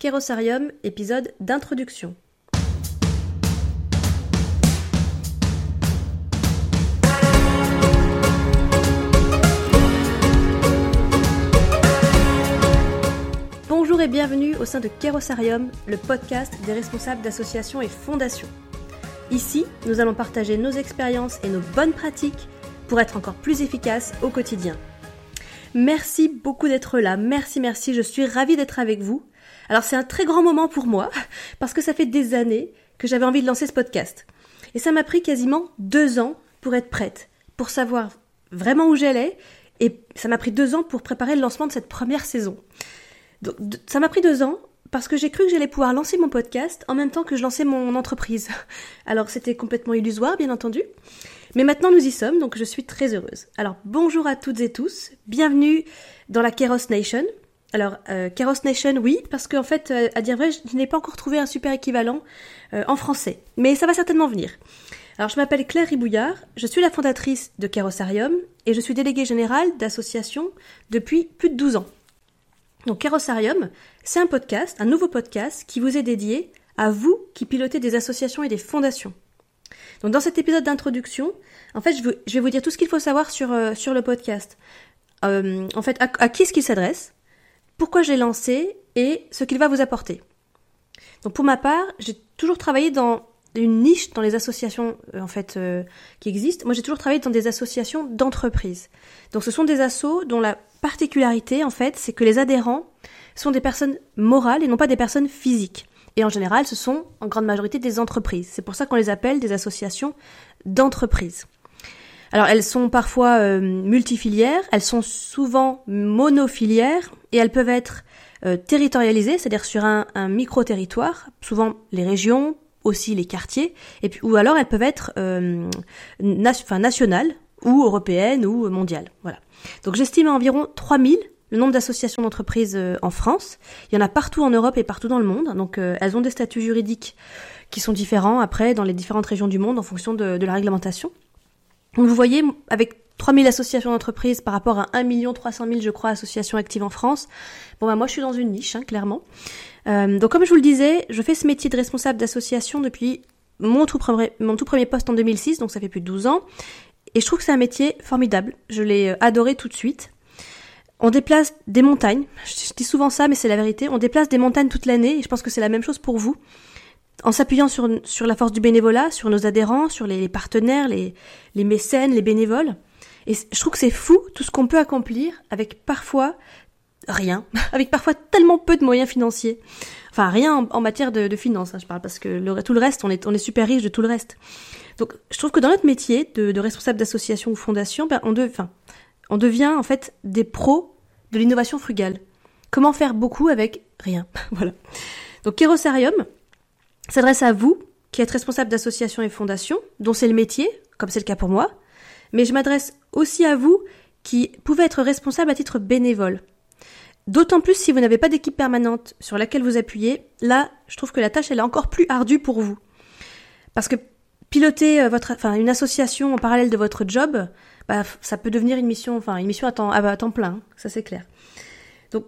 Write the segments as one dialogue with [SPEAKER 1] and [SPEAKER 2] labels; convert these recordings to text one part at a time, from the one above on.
[SPEAKER 1] Kérosarium, épisode d'introduction. Bonjour et bienvenue au sein de Kérosarium, le podcast des responsables d'associations et fondations. Ici, nous allons partager nos expériences et nos bonnes pratiques pour être encore plus efficaces au quotidien. Merci beaucoup d'être là, merci, merci, je suis ravie d'être avec vous. Alors c'est un très grand moment pour moi, parce que ça fait des années que j'avais envie de lancer ce podcast. Et ça m'a pris quasiment deux ans pour être prête, pour savoir vraiment où j'allais, et ça m'a pris deux ans pour préparer le lancement de cette première saison. Donc, ça m'a pris deux ans parce que j'ai cru que j'allais pouvoir lancer mon podcast en même temps que je lançais mon entreprise. Alors c'était complètement illusoire, bien entendu. Mais maintenant nous y sommes, donc je suis très heureuse. Alors bonjour à toutes et tous, bienvenue dans la Keros Nation. Alors euh, Keros Nation, oui, parce qu'en fait, euh, à dire vrai, je n'ai pas encore trouvé un super équivalent euh, en français, mais ça va certainement venir. Alors je m'appelle Claire Ribouillard, je suis la fondatrice de Kerosarium et je suis déléguée générale d'association depuis plus de 12 ans. Donc Kerosarium, c'est un podcast, un nouveau podcast qui vous est dédié à vous qui pilotez des associations et des fondations. Donc dans cet épisode d'introduction, en fait, je, vais vous dire tout ce qu'il faut savoir sur, euh, sur le podcast. Euh, en fait, à, qui est-ce qu'il s'adresse, pourquoi j'ai lancé et ce qu'il va vous apporter. Donc pour ma part, j'ai toujours travaillé dans une niche dans les associations euh, en fait qui existent. Moi, j'ai toujours travaillé dans des associations d'entreprises. Donc ce sont des assos dont la particularité en fait, c'est que les adhérents sont des personnes morales et non pas des personnes physiques. Et en général, ce sont en grande majorité des entreprises. C'est pour ça qu'on les appelle des associations d'entreprises. Alors elles sont parfois euh, multifilières, elles sont souvent monofilières et elles peuvent être euh, territorialisées, c'est-à-dire sur un, micro-territoire, souvent les régions, aussi les quartiers, et puis ou alors elles peuvent être euh, nationales ou européennes ou mondiales. Voilà. Donc j'estime à environ 3000 le nombre d'associations d'entreprises euh, en France. Il y en a partout en Europe et partout dans le monde. Donc euh, elles ont des statuts juridiques qui sont différents après dans les différentes régions du monde en fonction de, la réglementation. Donc vous voyez, avec 3000 associations d'entreprises par rapport à 1 300 000, je crois, associations actives en France. Bon, bah, moi, je suis dans une niche, hein, clairement. Euh, donc, comme je vous le disais, je fais ce métier de responsable d'association depuis mon tout, premier, mon tout premier poste en 2006, donc ça fait plus de 12 ans. Et je trouve que c'est un métier formidable. Je l'ai adoré tout de suite. On déplace des montagnes. Je dis souvent ça, mais c'est la vérité. On déplace des montagnes toute l'année et je pense que c'est la même chose pour vous. En s'appuyant sur, sur la force du bénévolat, sur nos adhérents, sur les, partenaires, les, les mécènes, les bénévoles. Et je trouve que c'est fou tout ce qu'on peut accomplir avec parfois rien, avec parfois tellement peu de moyens financiers. Enfin, rien en, matière de, de finances, hein, je parle, parce que tout le reste, on est, on est super riche de tout le reste. Donc, je trouve que dans notre métier de, responsable d'association ou fondation, ben, on, devient en fait des pros de l'innovation frugale. Comment faire beaucoup avec rien? Voilà. Donc Kerosarium s'adresse à vous qui êtes responsable d'associations et fondations, dont c'est le métier, comme c'est le cas pour moi, mais je m'adresse aussi à vous qui pouvez être responsable à titre bénévole. D'autant plus si vous n'avez pas d'équipe permanente sur laquelle vous appuyez, là, je trouve que la tâche elle est encore plus ardue pour vous. Parce que piloter euh, votre, enfin, une association en parallèle de votre job, bah, ça peut devenir une mission, enfin, une mission à temps, à temps plein, ça c'est clair. Donc,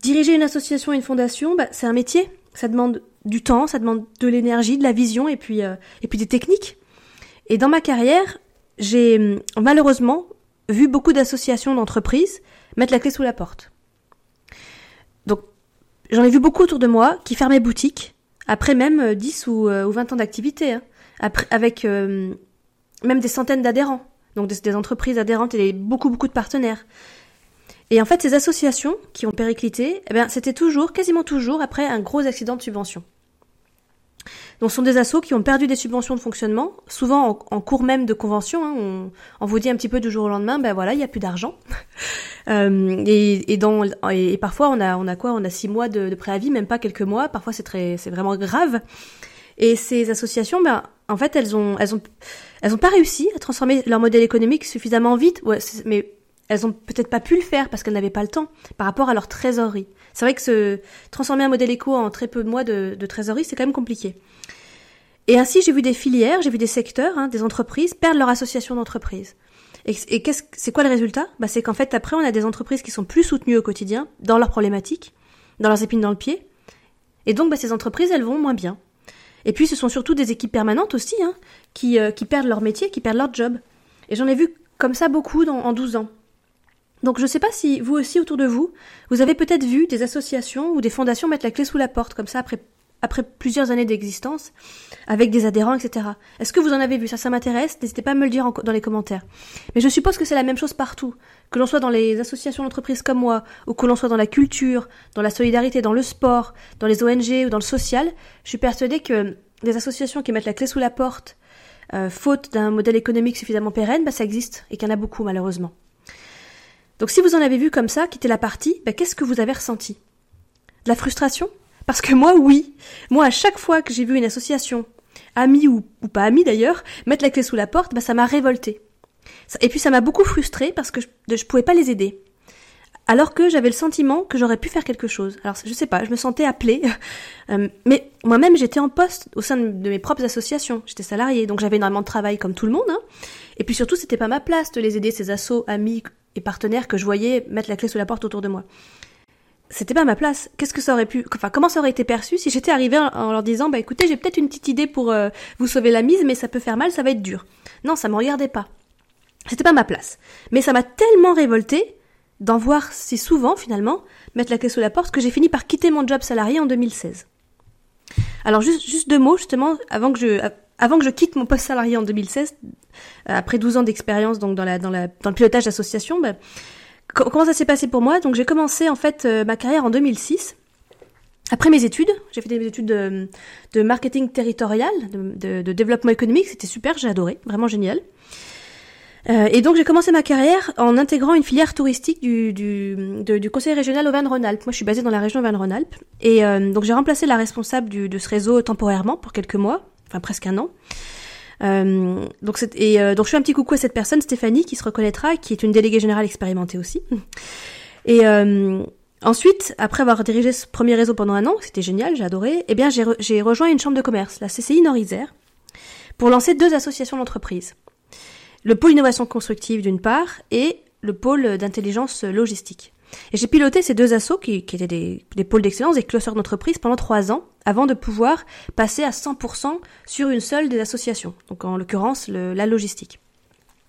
[SPEAKER 1] diriger une association et une fondation, bah, c'est un métier. Ça demande du temps, ça demande de l'énergie, de la vision et puis, euh, et puis des techniques. Et dans ma carrière, j'ai hum, malheureusement vu beaucoup d'associations d'entreprises mettre la clé sous la porte. Donc, j'en ai vu beaucoup autour de moi qui fermaient boutique après même 10 euh, ou, 20 ans d'activité, hein, avec euh, même des centaines d'adhérents donc des, entreprises adhérentes et beaucoup beaucoup de partenaires. Et en fait, ces associations qui ont périclité, eh bien, c'était toujours, quasiment toujours, après un gros accident de subvention. Donc, ce sont des assos qui ont perdu des subventions de fonctionnement, souvent en, cours même de convention. Hein, on, vous dit un petit peu du jour au lendemain, ben voilà, il n'y a plus d'argent. euh, et, et, et, parfois, on a, on a quoi? On a six mois de, de préavis, même pas quelques mois. Parfois, c'est très, c'est vraiment grave. Et ces associations, ben, en fait, elles ont, elles ont, elles ont pas réussi à transformer leur modèle économique suffisamment vite. Ouais, mais elles ont peut-être pas pu le faire parce qu'elles n'avaient pas le temps par rapport à leur trésorerie. C'est vrai que se transformer un modèle éco en très peu de mois de, trésorerie, c'est quand même compliqué. Et ainsi, j'ai vu des filières, j'ai vu des secteurs, hein, des entreprises perdre leur association d'entreprises. Et, qu'est-ce, c'est quoi le résultat? Bah, C'est qu'en fait, après, on a des entreprises qui sont plus soutenues au quotidien dans leurs problématiques, dans leurs épines dans le pied, Et donc, bah, ces entreprises, elles vont moins bien. Et puis, ce sont surtout des équipes permanentes aussi, hein, qui, euh, qui perdent leur métier, qui perdent leur job. Et j'en ai vu comme ça beaucoup en 12 ans. Donc je ne sais pas si vous aussi autour de vous, vous avez peut-être vu des associations ou des fondations mettre la clé sous la porte comme ça après après plusieurs années d'existence, avec des adhérents, etc. Est-ce que vous en avez vu? Ça, ça m'intéresse. N'hésitez pas à me le dire dans les commentaires. Mais je suppose que c'est la même chose partout. Que l'on soit dans les associations d'entreprises comme moi, ou que l'on soit dans la culture, dans la solidarité, dans le sport, dans les ONG ou dans le social, je suis persuadée que des associations qui mettent la clé sous la porte, euh, faute d'un modèle économique suffisamment pérenne, bah, ça existe, et qu'il y en a beaucoup malheureusement. Donc si vous en avez vu comme ça, quitter la partie, bah, qu'est-ce que vous avez ressenti? De la frustration? Parce que moi, oui. Moi, à chaque fois que j'ai vu une association, amie ou, pas amie d'ailleurs, mettre la clé sous la porte, bah, ça m'a révolté. Et puis ça m'a beaucoup frustré parce que je, ne pouvais pas les aider. Alors que j'avais le sentiment que j'aurais pu faire quelque chose. Alors je sais pas, je me sentais appelée. Euh, mais moi-même j'étais en poste au sein de, mes propres associations. J'étais salariée, donc j'avais énormément de travail comme tout le monde. Hein. Et puis surtout, c'était pas ma place de les aider, ces assos, amis, et partenaires que je voyais mettre la clé sous la porte autour de moi. C'était pas ma place. Qu'est-ce que ça aurait pu, enfin, comment ça aurait été perçu si j'étais arrivée en leur disant, bah écoutez, j'ai peut-être une petite idée pour euh, vous sauver la mise, mais ça peut faire mal, ça va être dur. Non, ça me regardait pas. C'était pas ma place. Mais ça m'a tellement révolté d'en voir si souvent, finalement, mettre la clé sous la porte que j'ai fini par quitter mon job salarié en 2016. Alors juste, juste deux mots justement avant que je avant que je quitte mon poste salarié en 2016, euh, après 12 ans d'expérience donc dans, le pilotage d'association, bah, comment ça s'est passé pour moi? Donc j'ai commencé en fait euh, ma carrière en 2006. Après mes études, j'ai fait des études de, marketing territorial, de, développement économique, c'était super, j'ai adoré, vraiment génial. Euh, et donc j'ai commencé ma carrière en intégrant une filière touristique du, Conseil régional Auvergne-Rhône-Alpes. Moi je suis basée dans la région Auvergne-Rhône-Alpes. Et donc j'ai remplacé la responsable de ce réseau temporairement pour quelques mois enfin presque un an. Euh, donc, et euh, donc je fais un petit coucou à cette personne, Stéphanie, qui se reconnaîtra, qui est une déléguée générale expérimentée aussi. Et euh, ensuite, après avoir dirigé ce premier réseau pendant un an, c'était génial, j'ai adoré, eh bien j'ai rejoint une chambre de commerce, la CCI Nord-Isère, pour lancer deux associations d'entreprise. Le pôle innovation constructive d'une part et le pôle d'intelligence logistique. Et j'ai piloté ces deux assos qui, qui étaient des, des pôles d'excellence, des clusters d'entreprise pendant trois ans, avant de pouvoir passer à 100% sur une seule des associations, donc en l'occurrence la logistique.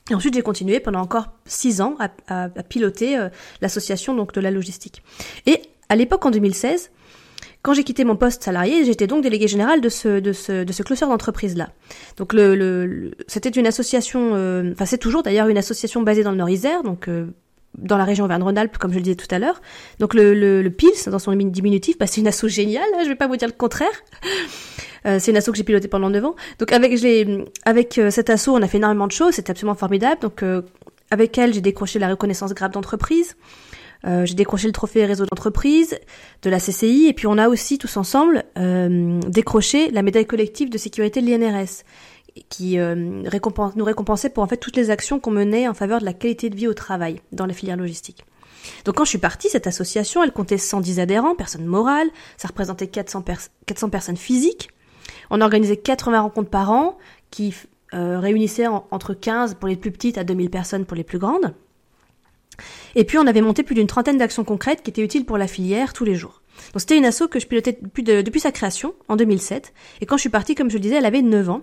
[SPEAKER 1] Et ensuite, j'ai continué pendant encore six ans à, à, à piloter euh, l'association donc de la logistique. Et à l'époque, en 2016, quand j'ai quitté mon poste salarié, j'étais donc délégué général de ce de ce de ce cluster d'entreprise là. Donc le, le, c'était une association, euh, enfin c'est toujours d'ailleurs une association basée dans le Nord-Isère, donc euh, dans la région Auvergne-Rhône-Alpes, comme je le disais tout à l'heure. Donc le, le, le PILS, dans son diminutif, bah, c'est une asso géniale, hein, je vais pas vous dire le contraire. Euh, c'est une asso que j'ai pilotée pendant 9 ans. Donc avec, avec euh, cette asso, on a fait énormément de choses, c'était absolument formidable. Donc euh, avec elle, j'ai décroché la reconnaissance grave d'entreprise. J'ai décroché le trophée réseau d'entreprise de la CCI et puis on a aussi tous ensemble décroché la médaille collective de sécurité de l'INRS qui euh, récompense, nous récompensait pour en fait toutes les actions qu'on menait en faveur de la qualité de vie au travail dans la filière logistique. Donc quand je suis partie, cette association, elle comptait 110 adhérents, personnes morales, ça représentait 400, 400 personnes physiques. On organisait 80 rencontres par an qui euh, réunissaient entre 15 pour les plus petites à 2000 personnes pour les plus grandes. Et puis on avait monté plus d'une trentaine d'actions concrètes qui étaient utiles pour la filière tous les jours. Donc c'était une asso que je pilotais depuis, sa création, en 2007. Et quand je suis partie, comme je le disais, elle avait 9 ans.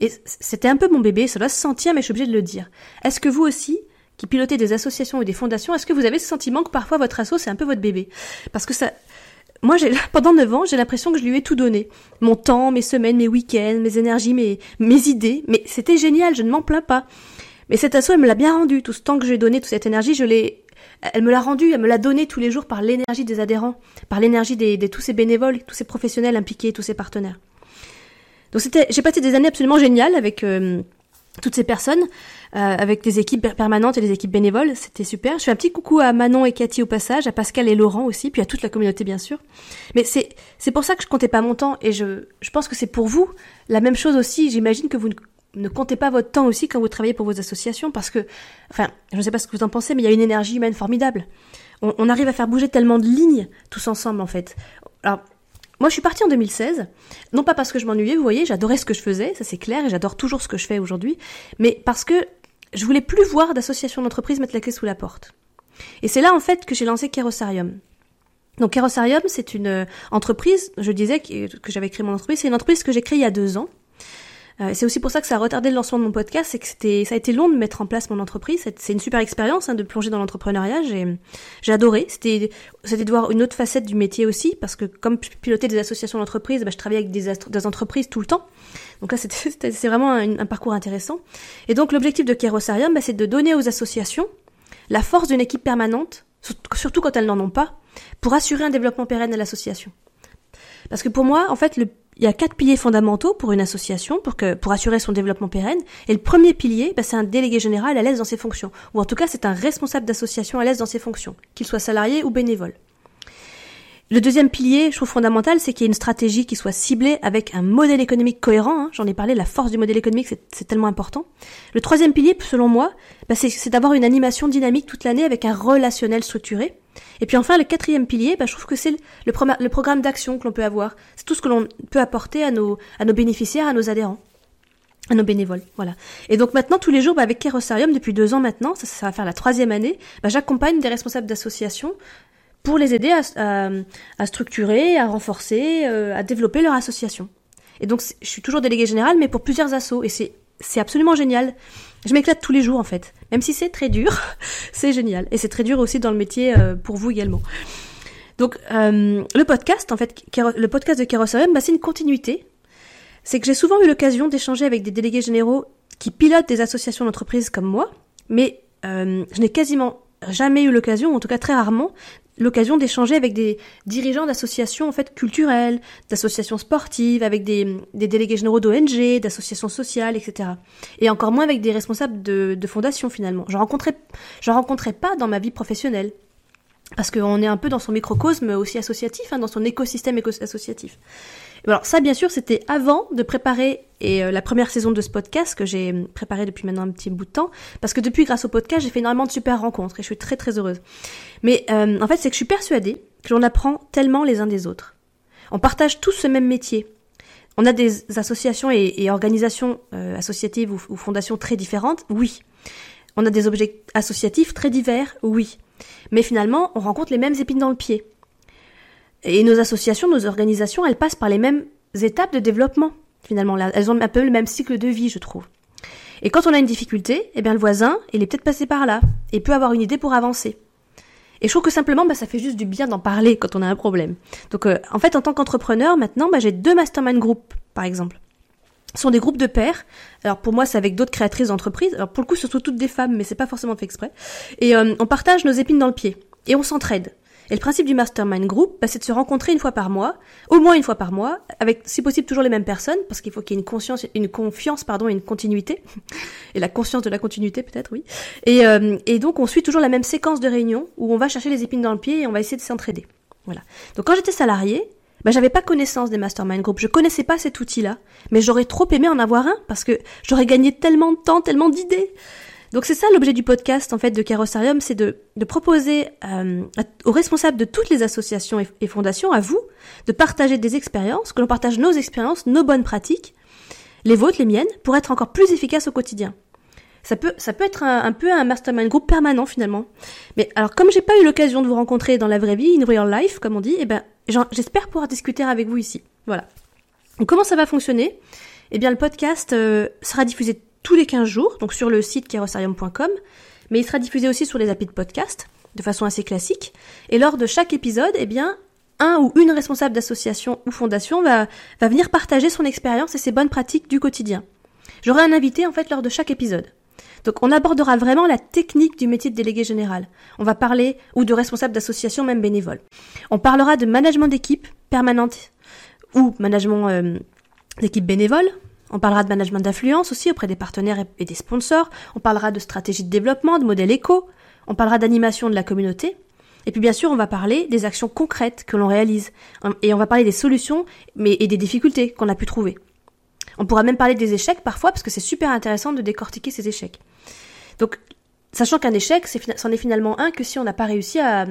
[SPEAKER 1] Et c'était un peu mon bébé, ça doit se sentir, mais je suis obligée de le dire. Est-ce que vous aussi, qui pilotez des associations ou des fondations, est-ce que vous avez ce sentiment que parfois votre asso, c'est un peu votre bébé? Parce que ça... Moi, pendant 9 ans, j'ai l'impression que je lui ai tout donné. Mon temps, mes semaines, mes week-ends, mes énergies, mes, mes idées. Mais c'était génial, je ne m'en plains pas. Mais cette asso, elle me l'a bien rendu. Tout ce temps que j'ai donné, toute cette énergie, je l'ai, elle me l'a rendu, elle me l'a donné tous les jours par l'énergie des adhérents, par l'énergie des, de tous ces bénévoles, tous ces professionnels impliqués, tous ces partenaires. Donc c'était, j'ai passé des années absolument géniales avec euh, toutes ces personnes, euh, avec des équipes permanentes et des équipes bénévoles. C'était super. Je fais un petit coucou à Manon et Cathy au passage, à Pascal et Laurent aussi, puis à toute la communauté bien sûr. Mais c'est c'est pour ça que je comptais pas mon temps et je je pense que c'est pour vous la même chose aussi. J'imagine que vous ne, ne comptez pas votre temps aussi quand vous travaillez pour vos associations parce que, enfin, je ne sais pas ce que vous en pensez, mais il y a une énergie humaine formidable. On, arrive à faire bouger tellement de lignes tous ensemble en fait. Alors moi, je suis partie en 2016, non pas parce que je m'ennuyais, vous voyez, j'adorais ce que je faisais, ça c'est clair, et j'adore toujours ce que je fais aujourd'hui, mais parce que je voulais plus voir d'associations d'entreprises mettre la clé sous la porte. Et c'est là, en fait, que j'ai lancé Kerosarium. Donc Kerosarium, c'est une euh, entreprise, je disais que, j'avais créé mon entreprise, c'est une entreprise que j'ai créée il y a deux ans. Euh, c'est aussi pour ça que ça a retardé le lancement de mon podcast, c'est que c'était, ça a été long de mettre en place mon entreprise. C'est une super expérience hein, de plonger dans l'entrepreneuriat. J'ai, j'ai adoré. C'était, de voir une autre facette du métier aussi, parce que comme piloter des associations d'entreprise, bah, je travaillais avec des, entreprises tout le temps. Donc là, c'est vraiment un, un, parcours intéressant. Et donc l'objectif de Kerosarium, bah, c'est de donner aux associations la force d'une équipe permanente, surtout quand elles n'en ont pas, pour assurer un développement pérenne à l'association. Parce que pour moi, en fait, il y a quatre piliers fondamentaux pour une association, pour, que, pour assurer son développement pérenne. Et le premier pilier, bah, c'est un délégué général à l'aise dans ses fonctions. Ou en tout cas, c'est un responsable d'association à l'aise dans ses fonctions, qu'il soit salarié ou bénévole. Le deuxième pilier, je trouve fondamental, c'est qu'il y ait une stratégie qui soit ciblée avec un modèle économique cohérent. Hein. J'en ai parlé, la force du modèle économique, c'est tellement important. Le troisième pilier, selon moi, bah, c'est d'avoir une animation dynamique toute l'année avec un relationnel structuré. Et puis enfin, le quatrième pilier, bah, je trouve que c'est le, programme d'action que l'on peut avoir. C'est tout ce que l'on peut apporter à nos, bénéficiaires, à nos adhérents à nos bénévoles, voilà. Et donc maintenant, tous les jours, bah, avec Kerosarium, depuis deux ans maintenant, ça, ça va faire la troisième année, bah, j'accompagne des responsables d'associations pour les aider à, à, structurer, à renforcer, euh, à développer leur association. Et donc, je suis toujours déléguée générale, mais pour plusieurs assos, et c'est c'est absolument génial. Je m'éclate tous les jours en fait, même si c'est très dur, c'est génial, et c'est très dur aussi dans le métier euh, pour vous également. Donc euh, le podcast, en fait, le podcast de Kerosarium, bah, c'est une continuité. C'est que j'ai souvent eu l'occasion d'échanger avec des délégués généraux qui pilotent des associations d'entreprises comme moi, mais je n'ai quasiment jamais eu l'occasion, en tout cas très rarement, l'occasion d'échanger avec des dirigeants d'associations en fait culturelles, d'associations sportives, avec des, des délégués généraux d'ONG, d'associations sociales, etc. Et encore moins avec des responsables de, fondations finalement. Je rencontrais, je rencontrais pas dans ma vie professionnelle. Parce qu'on est un peu dans son microcosme aussi associatif, hein, dans son écosystème associatif. Alors ça, bien sûr, c'était avant de préparer euh, la première saison de ce podcast que j'ai préparé depuis maintenant un petit bout de temps, parce que depuis, grâce au podcast, j'ai fait énormément de super rencontres et je suis très très heureuse. Mais euh, en fait, c'est que je suis persuadée que l'on apprend tellement les uns des autres. On partage tous ce même métier. On a des associations et, organisations euh, associatives ou fondations très différentes, oui. On a des objets associatifs très divers, oui. Mais finalement, on rencontre les mêmes épines dans le pied. Et nos associations, nos organisations, elles passent par les mêmes étapes de développement, finalement. Elles ont un peu le même cycle de vie, je trouve. Et quand on a une difficulté, eh bien le voisin, il est peut-être passé par là, et peut avoir une idée pour avancer. Et je trouve que simplement, bah, ça fait juste du bien d'en parler quand on a un problème. Donc, euh, en fait, en tant qu'entrepreneur, maintenant, bah, j'ai deux mastermind groups, par exemple. Ce sont des groupes de pairs. Alors pour moi, c'est avec d'autres créatrices d'entreprises. Alors pour le coup, ce sont toutes des femmes, mais c'est pas forcément fait exprès. Et euh, on partage nos épines dans le pied et on s'entraide. Et le principe du mastermind group, bah, c'est de se rencontrer une fois par mois, au moins une fois par mois, avec si possible toujours les mêmes personnes, parce qu'il faut qu'il y ait une conscience, une confiance, pardon, et une continuité, et la conscience de la continuité peut-être, oui. Et, euh, et donc on suit toujours la même séquence de réunions où on va chercher les épines dans le pied et on va essayer de s'entraider. Voilà. Donc quand j'étais salarié, bah, j'avais pas connaissance des mastermind group, je connaissais pas cet outil-là, mais j'aurais trop aimé en avoir un parce que j'aurais gagné tellement de temps, tellement d'idées. Donc c'est ça l'objet du podcast en fait de Carrossarium, c'est de, de, proposer euh, aux responsables de toutes les associations et, fondations, à vous, de partager des expériences, que l'on partage nos expériences, nos bonnes pratiques, les vôtres, les miennes, pour être encore plus efficace au quotidien. Ça peut, ça peut être un, peu un mastermind group permanent finalement. Mais alors comme j'ai pas eu l'occasion de vous rencontrer dans la vraie vie, in real life, comme on dit, eh ben j'espère pouvoir discuter avec vous ici. Voilà. Donc comment ça va fonctionner? Eh bien le podcast euh, sera diffusé tous les 15 jours, donc sur le site kerosarium.com, mais il sera diffusé aussi sur les applis de podcast, de façon assez classique. Et lors de chaque épisode, eh bien, un ou une responsable d'association ou fondation va, va venir partager son expérience et ses bonnes pratiques du quotidien. J'aurai un invité, en fait, lors de chaque épisode. Donc on abordera vraiment la technique du métier de délégué général. On va parler, ou de responsable d'association, même bénévole. On parlera de management d'équipe permanente ou management euh, d'équipe bénévole. On parlera de management d'influence aussi auprès des partenaires et des sponsors. On parlera de stratégie de développement, de modèle éco. On parlera d'animation de la communauté. Et puis bien sûr, on va parler des actions concrètes que l'on réalise. Et on va parler des solutions mais, et des difficultés qu'on a pu trouver. On pourra même parler des échecs parfois parce que c'est super intéressant de décortiquer ces échecs. Donc, sachant qu'un échec, c'en est, finalement un que si on n'a pas réussi à,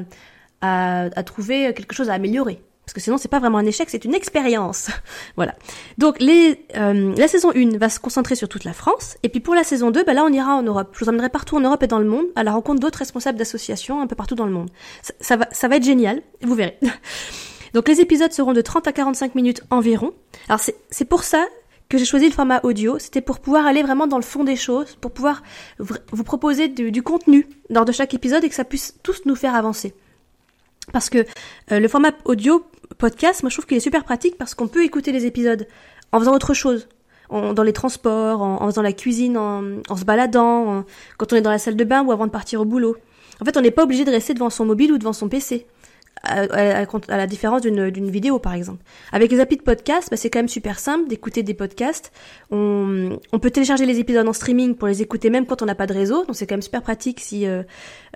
[SPEAKER 1] à, trouver quelque chose à améliorer. Parce que sinon c'est pas vraiment un échec, c'est une expérience. voilà. Donc euh, la saison 1 va se concentrer sur toute la France, et puis pour la saison 2, bah là on ira en Europe. Je vous emmènerai partout en Europe et dans le monde à la rencontre d'autres responsables d'associations un peu partout dans le monde. Ça, va, ça va être génial, vous verrez. Donc les épisodes seront de 30 à 45 minutes environ. Alors c'est pour ça que j'ai choisi le format audio, c'était pour pouvoir aller vraiment dans le fond des choses, pour pouvoir vous proposer du, contenu lors de chaque épisode et que ça puisse tous nous faire avancer. Parce que euh, le format audio podcast, moi je trouve qu'il est super pratique parce qu'on peut écouter les épisodes en faisant autre chose, dans les transports, en, en, faisant la cuisine, en, en se baladant, quand on est dans la salle de bain ou avant de partir au boulot. En fait, on n'est pas obligé de rester devant son mobile ou devant son PC à, la différence d'une vidéo par exemple. Avec les applis de podcast, bah, c'est quand même super simple d'écouter des podcasts. On, on, peut télécharger les épisodes en streaming pour les écouter même quand on n'a pas de réseau, donc c'est quand même super pratique si euh,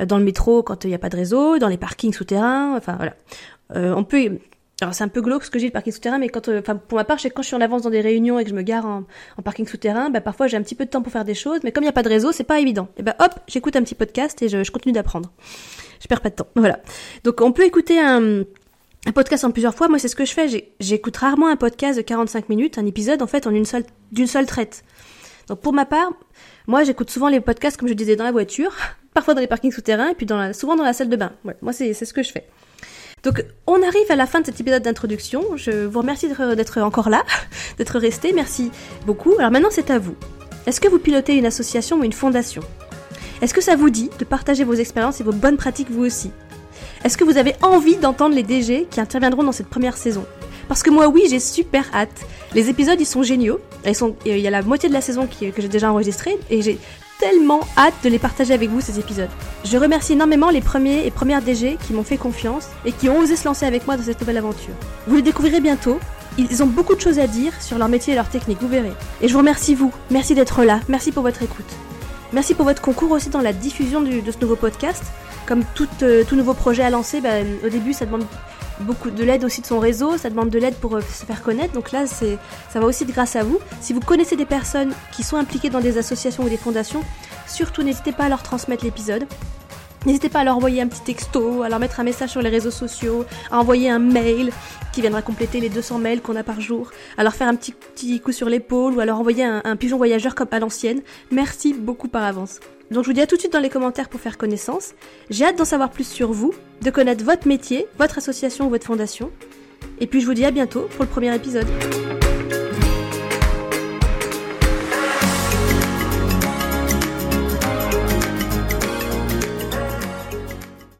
[SPEAKER 1] dans le métro quand il n'y a pas de réseau, dans les parkings souterrains, enfin voilà. Euh, on peut alors c'est un peu glauque ce que j'ai le parking souterrain, mais quand, euh, enfin pour ma part, je quand je suis en avance dans des réunions et que je me gare en, parking souterrain, bah parfois j'ai un petit peu de temps pour faire des choses, mais comme il n'y a pas de réseau, c'est pas évident. Et ben hop, j'écoute un petit podcast et je, continue d'apprendre je perds pas de temps. Voilà. Donc on peut écouter un, podcast en plusieurs fois. Moi, c'est ce que je fais. J'écoute rarement un podcast de 45 minutes, un épisode en fait en une seule d'une seule traite. Donc pour ma part, moi j'écoute souvent les podcasts comme je disais dans la voiture, parfois dans les parkings souterrains et puis souvent dans la salle de bain. Moi c'est ce que je fais. Donc on arrive à la fin de cet épisode d'introduction. Je vous remercie d'être encore là, d'être resté. Merci beaucoup. Alors maintenant c'est à vous. Est-ce que vous pilotez une association ou une fondation? Est-ce que ça vous dit de partager vos expériences et vos bonnes pratiques vous aussi? Est-ce que vous avez envie d'entendre les DG qui interviendront dans cette première saison? Parce que moi oui, j'ai super hâte. Les épisodes, ils sont géniaux. Il y a la moitié de la saison que j'ai déjà enregistrée et j'ai tellement hâte de les partager avec vous ces épisodes. Je remercie énormément les premiers et premières DG qui m'ont fait confiance et qui ont osé se lancer avec moi dans cette nouvelle aventure. Vous les découvrirez bientôt. Ils ont beaucoup de choses à dire sur leur métier et leur technique, vous verrez. Et je vous remercie vous. Merci d'être là. Merci pour votre écoute. Merci pour votre concours aussi dans la diffusion de ce nouveau podcast. Comme tout, euh, nouveau projet à lancer, bah, au début ça demande beaucoup de l'aide aussi de son réseau, ça demande de l'aide pour euh, se faire connaître. Donc là, c'est, ça va aussi être grâce à vous. Si vous connaissez des personnes qui sont impliquées dans des associations ou des fondations, surtout n'hésitez pas à leur transmettre l'épisode. N'hésitez pas à leur envoyer un petit texto, à leur mettre un message sur les réseaux sociaux, à envoyer un mail qui viendra compléter les 200 mails qu'on a par jour, à leur faire un petit, petit coup sur l'épaule ou à leur envoyer un pigeon voyageur comme à l'ancienne. Merci beaucoup par avance. Donc je vous dis à tout de suite dans les commentaires pour faire connaissance. J'ai hâte d'en savoir plus sur vous, de connaître votre métier, votre association ou votre fondation. Et puis je vous dis à bientôt pour le premier épisode.